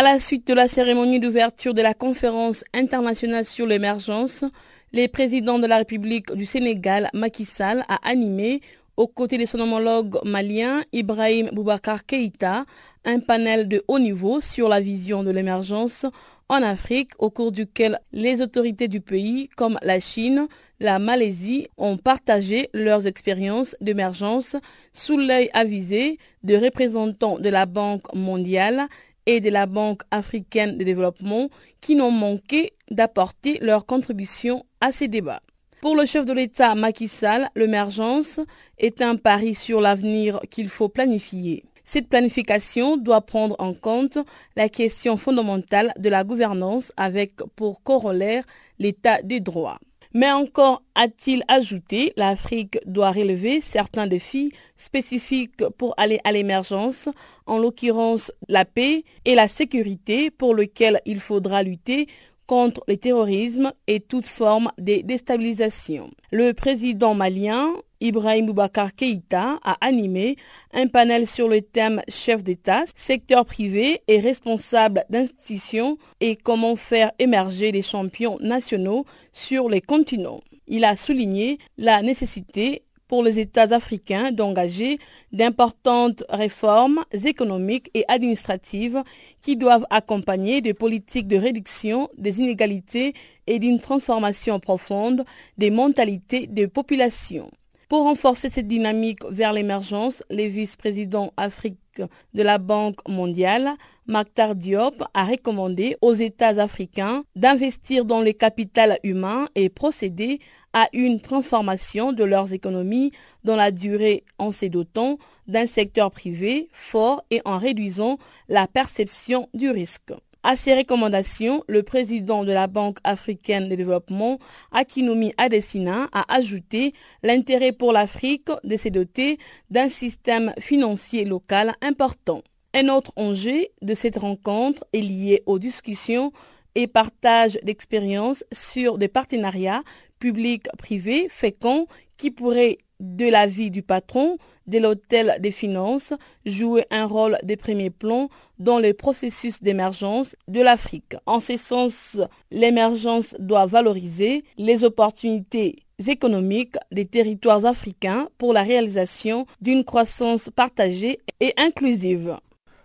À la suite de la cérémonie d'ouverture de la conférence internationale sur l'émergence, le président de la République du Sénégal, Macky Sall, a animé, aux côtés de son homologue malien Ibrahim Boubacar Keïta, un panel de haut niveau sur la vision de l'émergence en Afrique, au cours duquel les autorités du pays, comme la Chine, la Malaisie, ont partagé leurs expériences d'émergence sous l'œil avisé de représentants de la Banque mondiale et de la Banque africaine de développement qui n'ont manqué d'apporter leur contribution à ces débats. Pour le chef de l'État Macky Sall, l'émergence est un pari sur l'avenir qu'il faut planifier. Cette planification doit prendre en compte la question fondamentale de la gouvernance avec pour corollaire l'état des droits. Mais encore a-t-il ajouté, l'Afrique doit relever certains défis spécifiques pour aller à l'émergence, en l'occurrence la paix et la sécurité pour lesquels il faudra lutter contre le terrorisme et toute forme de déstabilisation. Le président malien Ibrahim Boubacar Keïta a animé un panel sur le thème chef d'État, secteur privé et responsable d'institutions et comment faire émerger les champions nationaux sur les continents. Il a souligné la nécessité pour les États africains d'engager d'importantes réformes économiques et administratives qui doivent accompagner des politiques de réduction des inégalités et d'une transformation profonde des mentalités des populations. Pour renforcer cette dynamique vers l'émergence, les vice-présidents Afrique de la Banque mondiale, Maktar Diop, a recommandé aux États africains d'investir dans le capital humain et procéder à une transformation de leurs économies dans la durée en se dotant d'un secteur privé fort et en réduisant la perception du risque. À ces recommandations, le président de la Banque africaine de développement, Akinumi Adesina, a ajouté l'intérêt pour l'Afrique de se doter d'un système financier local important. Un autre enjeu de cette rencontre est lié aux discussions et partage d'expériences sur des partenariats publics-privés féconds qui pourraient de la vie du patron de l'hôtel des finances jouer un rôle de premier plan dans le processus d'émergence de l'Afrique. En ce sens, l'émergence doit valoriser les opportunités économiques des territoires africains pour la réalisation d'une croissance partagée et inclusive.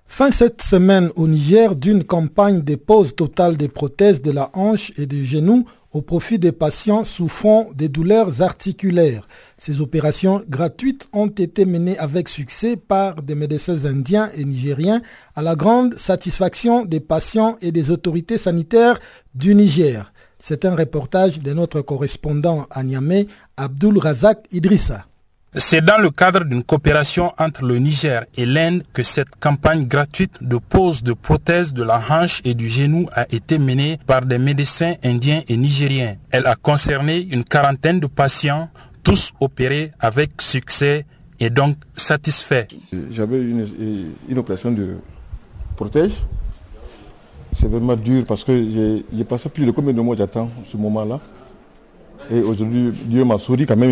Fin cette semaine au Niger d'une campagne de pose totale des prothèses de la hanche et du genou au profit des patients souffrant des douleurs articulaires. Ces opérations gratuites ont été menées avec succès par des médecins indiens et nigériens à la grande satisfaction des patients et des autorités sanitaires du Niger. C'est un reportage de notre correspondant à Niamey, Abdul Razak Idrissa. C'est dans le cadre d'une coopération entre le Niger et l'Inde que cette campagne gratuite de pose de prothèses de la hanche et du genou a été menée par des médecins indiens et nigériens. Elle a concerné une quarantaine de patients, tous opérés avec succès et donc satisfaits. J'avais une, une, opération de prothèse. C'est vraiment dur parce que j'ai passé plus de combien de mois j'attends ce moment-là. Et aujourd'hui, Dieu m'a souri quand même,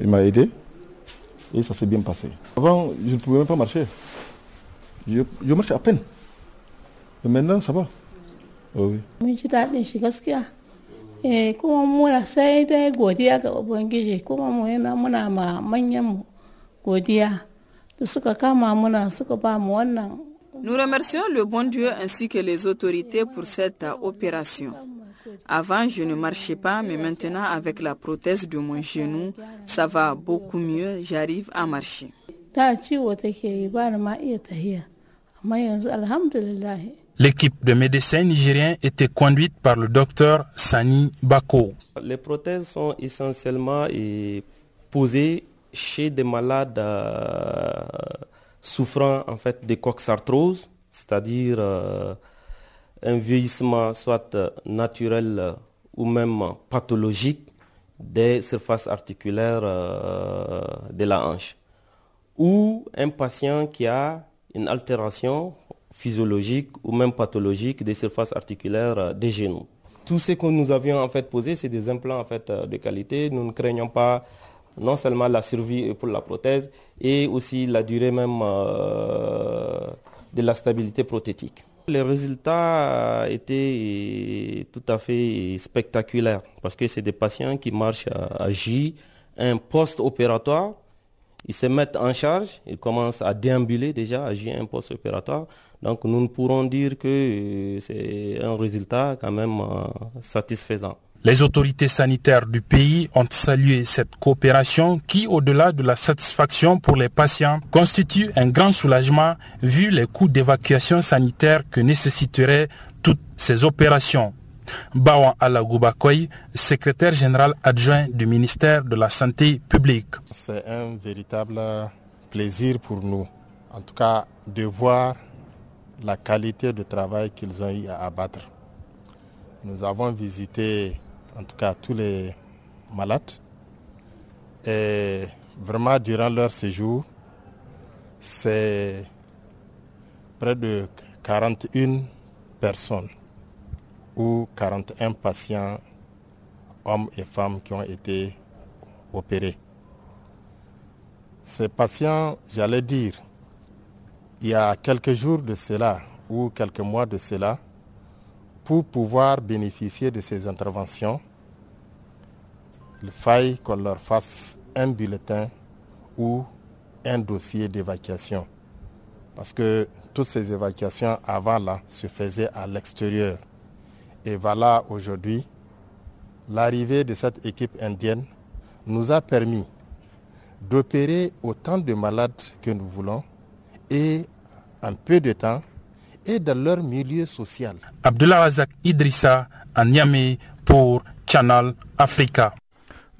il m'a aidé. Et ça s'est bien passé. Avant, je ne pouvais même pas marcher. Je, je marchais à peine. Et maintenant, ça va. Oh oui. Eh kuma muna sai dai godiya ga Ubangiji kuma mu yana muna ma manyan mu godiya da suka kama muna suka ba mu wannan. Nous remercions le bon Dieu ainsi que les autorités pour cette opération. Avant, je ne marchais pas, mais maintenant, avec la prothèse de mon genou, ça va beaucoup mieux, j'arrive à marcher. L'équipe de médecins nigériens était conduite par le docteur Sani Bako. Les prothèses sont essentiellement posées chez des malades euh, souffrant en fait de coxarthrose, c'est-à-dire euh, un vieillissement soit naturel ou même pathologique des surfaces articulaires euh, de la hanche. Ou un patient qui a une altération physiologique ou même pathologique des surfaces articulaires des genoux. Tout ce que nous avions en fait posé, c'est des implants en fait de qualité. Nous ne craignons pas non seulement la survie pour la prothèse et aussi la durée même euh, de la stabilité prothétique. Les résultats étaient tout à fait spectaculaires parce que c'est des patients qui marchent à J, un post-opératoire. Ils se mettent en charge, ils commencent à déambuler déjà à J, un post-opératoire. Donc nous ne pourrons dire que c'est un résultat quand même satisfaisant. Les autorités sanitaires du pays ont salué cette coopération qui, au-delà de la satisfaction pour les patients, constitue un grand soulagement vu les coûts d'évacuation sanitaire que nécessiteraient toutes ces opérations. Bawan Alagoubakoy, secrétaire général adjoint du ministère de la Santé publique. C'est un véritable plaisir pour nous en tout cas de voir la qualité de travail qu'ils ont eu à abattre. Nous avons visité en tout cas tous les malades et vraiment durant leur séjour, c'est près de 41 personnes ou 41 patients, hommes et femmes, qui ont été opérés. Ces patients, j'allais dire, il y a quelques jours de cela ou quelques mois de cela, pour pouvoir bénéficier de ces interventions, il faille qu'on leur fasse un bulletin ou un dossier d'évacuation. Parce que toutes ces évacuations avant là se faisaient à l'extérieur. Et voilà aujourd'hui, l'arrivée de cette équipe indienne nous a permis d'opérer autant de malades que nous voulons et en peu de temps et dans leur milieu social. Abdullah Razak Idrissa à Niamey pour Channel Africa.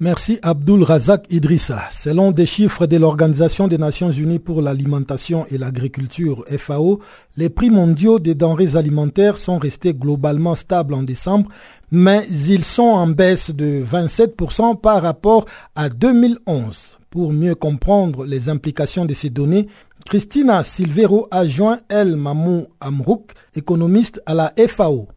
Merci Abdul Razak Idrissa. Selon des chiffres de l'Organisation des Nations Unies pour l'alimentation et l'agriculture FAO, les prix mondiaux des denrées alimentaires sont restés globalement stables en décembre, mais ils sont en baisse de 27% par rapport à 2011. Pour mieux comprendre les implications de ces données, Christina Silvero a joint El Mamou Amrouk, économiste à la FAO.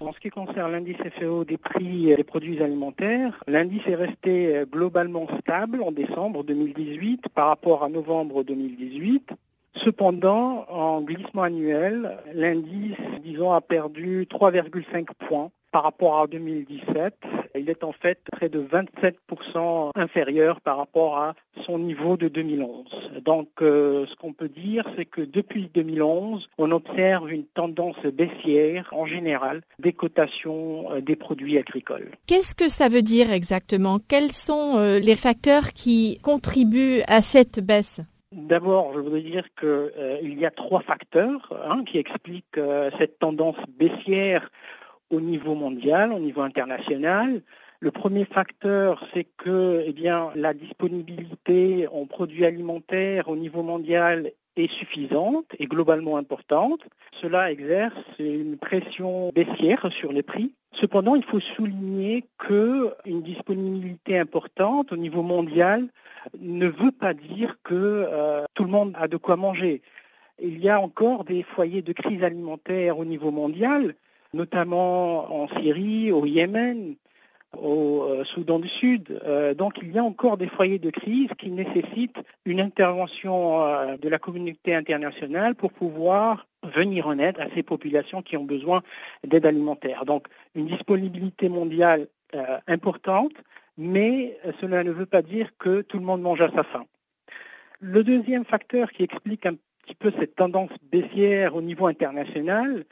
En ce qui concerne l'indice FAO des prix des produits alimentaires, l'indice est resté euh, globalement stable en décembre 2018 par rapport à novembre 2018. Cependant, en glissement annuel, l'indice, disons, a perdu 3,5 points par rapport à 2017. Il est en fait près de 27% inférieur par rapport à son niveau de 2011. Donc euh, ce qu'on peut dire, c'est que depuis 2011, on observe une tendance baissière en général des cotations euh, des produits agricoles. Qu'est-ce que ça veut dire exactement? Quels sont euh, les facteurs qui contribuent à cette baisse? D'abord, je voudrais dire qu'il y a trois facteurs hein, qui expliquent cette tendance baissière au niveau mondial, au niveau international. Le premier facteur, c'est que eh bien, la disponibilité en produits alimentaires au niveau mondial est suffisante et globalement importante. Cela exerce une pression baissière sur les prix. Cependant, il faut souligner qu'une disponibilité importante au niveau mondial ne veut pas dire que euh, tout le monde a de quoi manger. Il y a encore des foyers de crise alimentaire au niveau mondial notamment en Syrie, au Yémen, au euh, Soudan du Sud. Euh, donc il y a encore des foyers de crise qui nécessitent une intervention euh, de la communauté internationale pour pouvoir venir en aide à ces populations qui ont besoin d'aide alimentaire. Donc une disponibilité mondiale importante, mais cela ne veut pas dire que tout le monde mange à sa faim. Le deuxième facteur qui explique un petit peu cette tendance baissière au niveau international,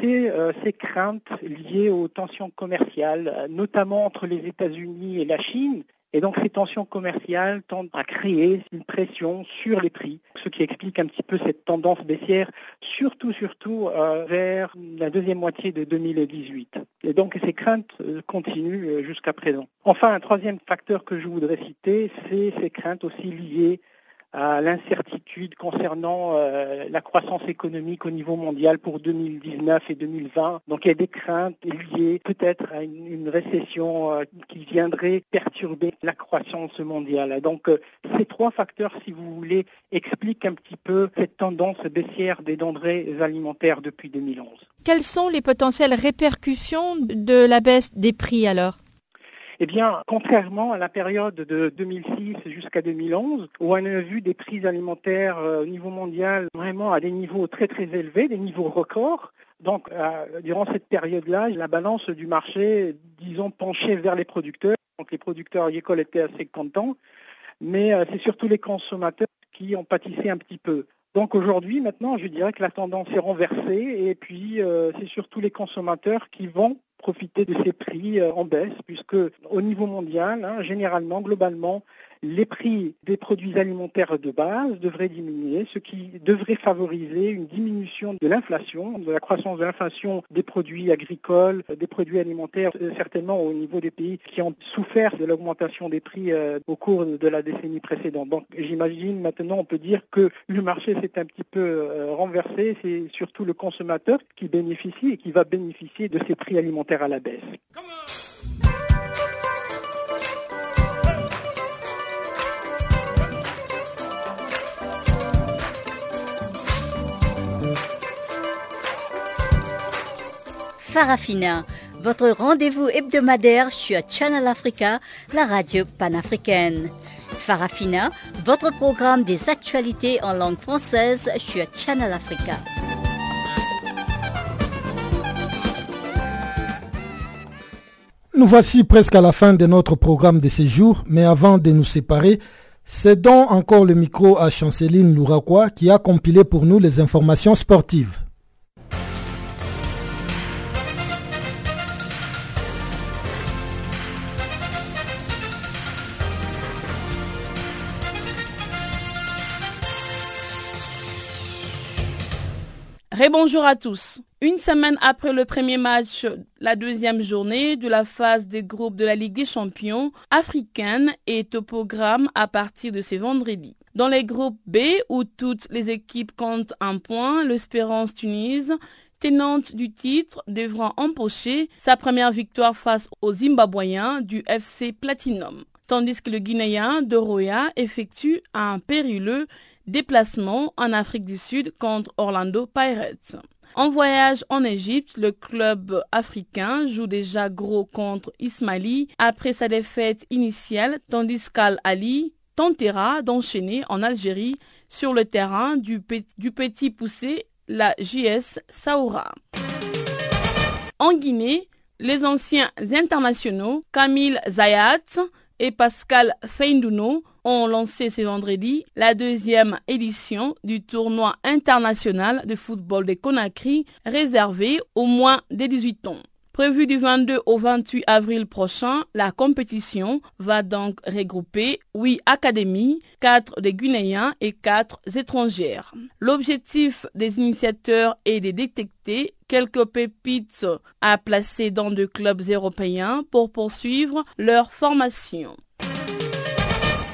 c'est euh, ces craintes liées aux tensions commerciales, notamment entre les États-Unis et la Chine. Et donc ces tensions commerciales tendent à créer une pression sur les prix, ce qui explique un petit peu cette tendance baissière, surtout surtout euh, vers la deuxième moitié de 2018. Et donc ces craintes euh, continuent jusqu'à présent. Enfin, un troisième facteur que je voudrais citer, c'est ces craintes aussi liées à l'incertitude concernant euh, la croissance économique au niveau mondial pour 2019 et 2020. Donc il y a des craintes liées peut-être à une, récession euh, qui viendrait perturber la croissance mondiale. Donc euh, ces trois facteurs, si vous voulez, expliquent un petit peu cette tendance baissière des denrées alimentaires depuis 2011. Quelles sont les potentielles répercussions de la baisse des prix alors? Eh bien, contrairement à la période de 2006 jusqu'à 2011, où on a vu des prix alimentaires euh, au niveau mondial vraiment à des niveaux très très élevés, des niveaux records, donc, euh, durant cette période-là, la balance du marché, disons, penchait vers les producteurs. Donc, les producteurs agricoles étaient assez contents, mais euh, c'est surtout les consommateurs qui ont pâtissé un petit peu. Donc aujourd'hui, maintenant, je dirais que la tendance est renversée et puis c'est surtout les consommateurs qui vont profiter de ces prix euh, en baisse, puisque au niveau mondial, hein, généralement, globalement, les prix des produits alimentaires de base devraient diminuer, ce qui devrait favoriser une diminution de l'inflation, de la croissance de l'inflation des produits agricoles, des produits alimentaires, euh, certainement au niveau des pays qui ont souffert de l'augmentation des prix euh, au cours de la décennie précédente. Donc j'imagine maintenant on peut dire que le marché s'est un petit peu euh, renversé, c'est surtout le consommateur qui bénéficie et qui va bénéficier de ces prix alimentaires à la baisse. Farafina, votre rendez-vous hebdomadaire sur Channel Africa, la radio panafricaine. Farafina, votre programme des actualités en langue française sur Channel Africa. Nous voici presque à la fin de notre programme de séjour, mais avant de nous séparer, cédons encore le micro à Chanceline Louraquois qui a compilé pour nous les informations sportives. Rebonjour à tous. Une semaine après le premier match, la deuxième journée de la phase des groupes de la Ligue des champions africaine est au programme à partir de ce vendredi. Dans les groupes B, où toutes les équipes comptent un point, l'Espérance Tunis, tenante du titre, devra empocher sa première victoire face aux Zimbabwéens du FC Platinum, tandis que le Guinéen Doroya effectue un périlleux déplacement en Afrique du Sud contre Orlando Pirates. En voyage en Égypte, le club africain joue déjà gros contre Ismaili après sa défaite initiale, tandis qu'Al Ali tentera d'enchaîner en Algérie sur le terrain du, petit poussé, la JS Saoura. En Guinée, les anciens internationaux Camille Zayat et Pascal Feindouno ont lancé ce vendredi la deuxième édition du tournoi international de football des Conakry réservé aux moins de 18 ans. Prévu du 22 au 28 avril prochain, la compétition va donc regrouper 8 académies, 4 des Guinéens et 4 étrangères. L'objectif des initiateurs est de détecter quelques pépites à placer dans des clubs européens pour poursuivre leur formation.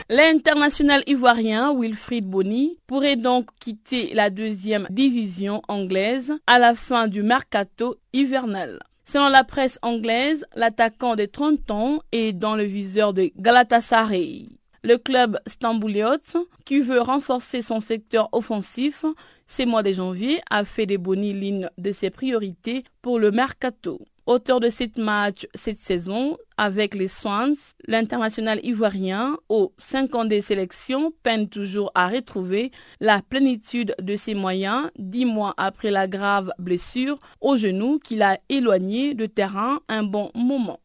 L'international ivoirien Wilfried Bonny pourrait donc quitter la deuxième division anglaise à la fin du mercato hivernal. Selon la presse anglaise, l'attaquant de 30 ans est dans le viseur de Galatasaray. Le club Stambouliots, qui veut renforcer son secteur offensif, ces mois de janvier a fait des bonnies lignes de ses priorités pour le mercato. Auteur de sept matchs cette saison avec les Swans, l'international ivoirien, aux 5 ans des sélections, peine toujours à retrouver la plénitude de ses moyens dix mois après la grave blessure au genou qu'il a éloigné de terrain un bon moment.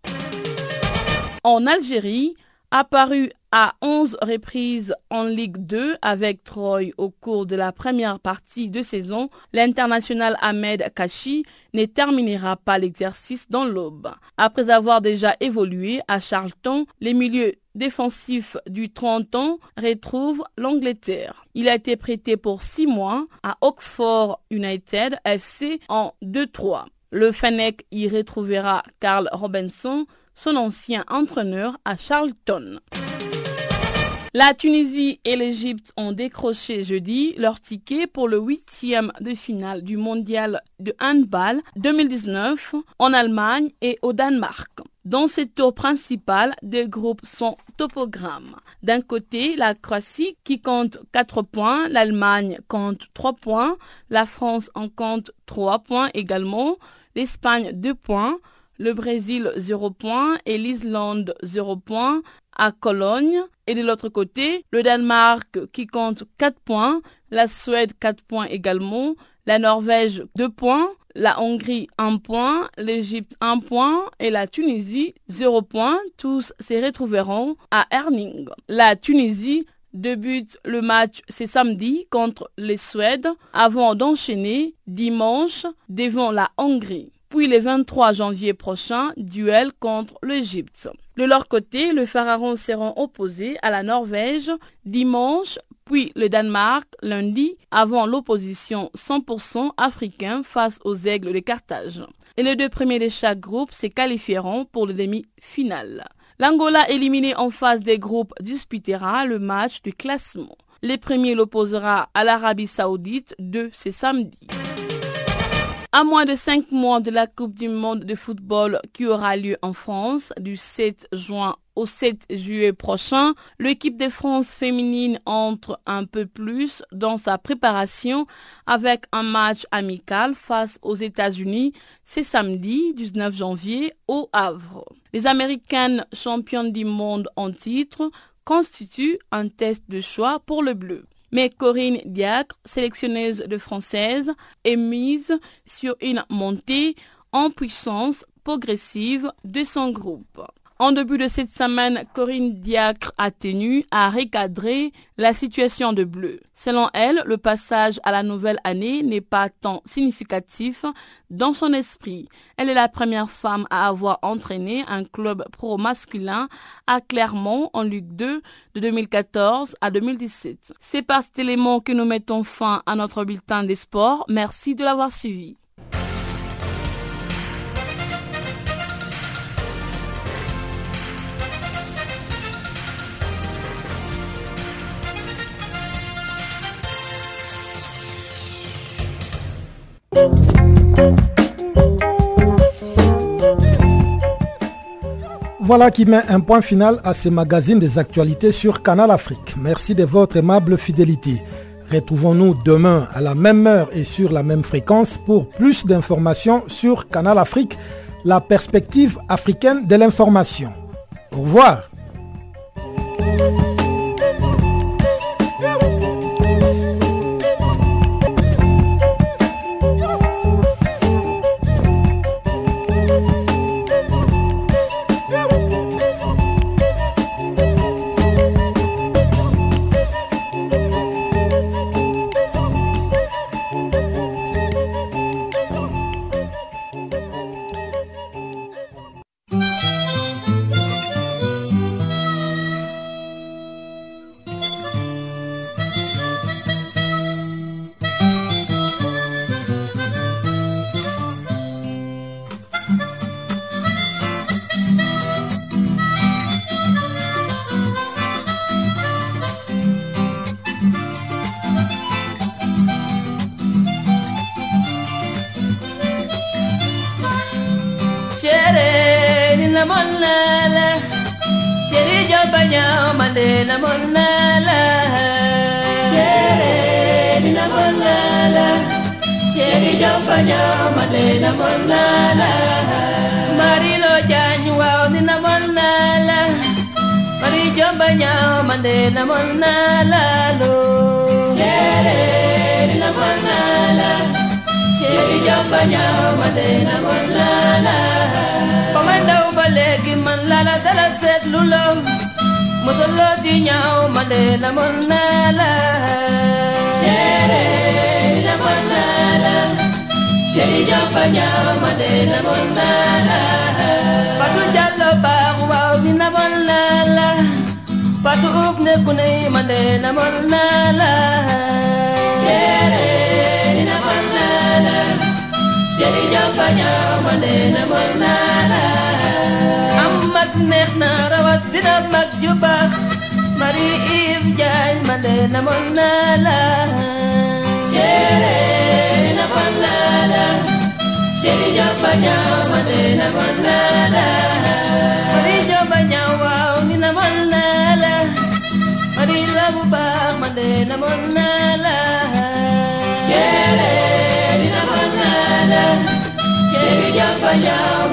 En Algérie, apparu à 11 reprises en Ligue 2 avec Troyes au cours de la première partie de saison, l'international Ahmed Kachi ne terminera pas l'exercice dans l'aube. Après avoir déjà évolué à Charlton, les milieux défensifs du 30 ans retrouvent l'Angleterre. Il a été prêté pour 6 mois à Oxford United FC en 2-3. Le Fennec y retrouvera Carl Robinson, son ancien entraîneur à Charlton. La Tunisie et l'Égypte ont décroché jeudi leur ticket pour le huitième de finale du mondial de handball 2019 en Allemagne et au Danemark. Dans ce tour principal, des groupes sont topogrammes. D'un côté, la Croatie qui compte 4 points, l'Allemagne compte 3 points, la France en compte 3 points également, l'Espagne 2 points, le Brésil 0 points et l'Islande 0 points à Cologne. Et de l'autre côté, le Danemark qui compte 4 points, la Suède 4 points également, la Norvège 2 points, la Hongrie 1 point, l'Égypte 1 point et la Tunisie 0 points. Tous se retrouveront à Erning. La Tunisie débute le match ce samedi contre les Suèdes avant d'enchaîner dimanche devant la Hongrie. Puis le 23 janvier prochain, duel contre l'Égypte. De leur côté, le Pharaon seront opposés à la Norvège dimanche, puis le Danemark lundi, avant l'opposition 100% africain face aux Aigles de Carthage. Et les deux premiers de chaque groupe se qualifieront pour le demi-finale. L'Angola éliminé en phase des groupes disputera le match du classement. Les premiers l'opposera à l'Arabie Saoudite de ce samedi. À moins de cinq mois de la Coupe du Monde de football qui aura lieu en France du 7 juin au 7 juillet prochain, l'équipe de France féminine entre un peu plus dans sa préparation avec un match amical face aux États-Unis ce samedi 19 janvier au Havre. Les Américaines championnes du monde en titre constituent un test de choix pour le bleu. Mais Corinne Diacre, sélectionneuse de française, est mise sur une montée en puissance progressive de son groupe. En début de cette semaine, Corinne Diacre a tenu à recadrer la situation de Bleu. Selon elle, le passage à la nouvelle année n'est pas tant significatif dans son esprit. Elle est la première femme à avoir entraîné un club pro-masculin à Clermont en Ligue 2 de 2014 à 2017. C'est par cet élément que nous mettons fin à notre bulletin des sports. Merci de l'avoir suivi. Voilà qui met un point final à ce magazine des actualités sur Canal Afrique. Merci de votre aimable fidélité. Retrouvons-nous demain à la même heure et sur la même fréquence pour plus d'informations sur Canal Afrique, la perspective africaine de l'information. Au revoir. قلنا لها شرينا قلنا لها شري جنبا يوم لنا قلنا لها ماريلو جاني واودنا قلنا لها ماري جنبا يوم لنا قلنا لها شرينا قلنا لها شري جنبا يوم لنا قلنا لها Pamanda ubalegi man lala dala set lulong musolo di nyaw male la mon na la chere la mon na la chere nyaw pa nyaw male la mon na la patu jallo ba? Wa ni na mon na la patu up ne kune male la mon na la chere la mon na la chere nyaw pa nyaw male la mon na la نحنا روتنا بمكجوبة مريف جاي مدينة منالا شيرينا منالا شيري جنبا نيا مدينة منالا مري جنبا نيا واونينا منالا مري لغبا مدينة منالا شيرينا منالا شيري جنبا نيا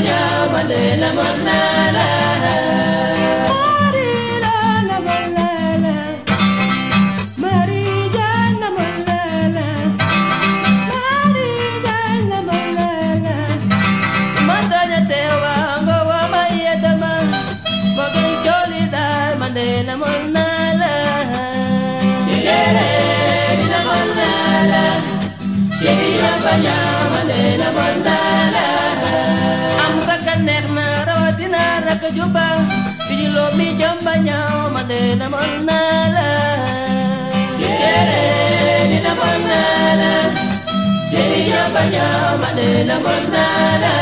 nyama de na monala Juba, Bini lo mi jamba nyao mane na monala Chere ni na monala Chere jamba nyao mane na monala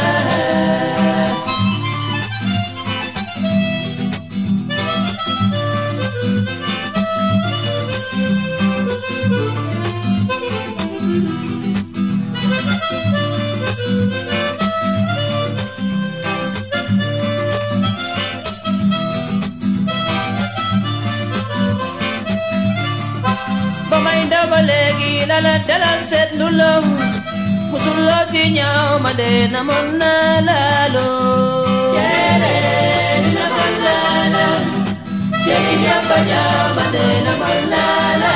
la dalal seetlu la musuloo ci ñaaw ma dee na moon naa laaloo. ceele dina moon naa la jéggi ñàmba ñaaw ma dee na moon naa la.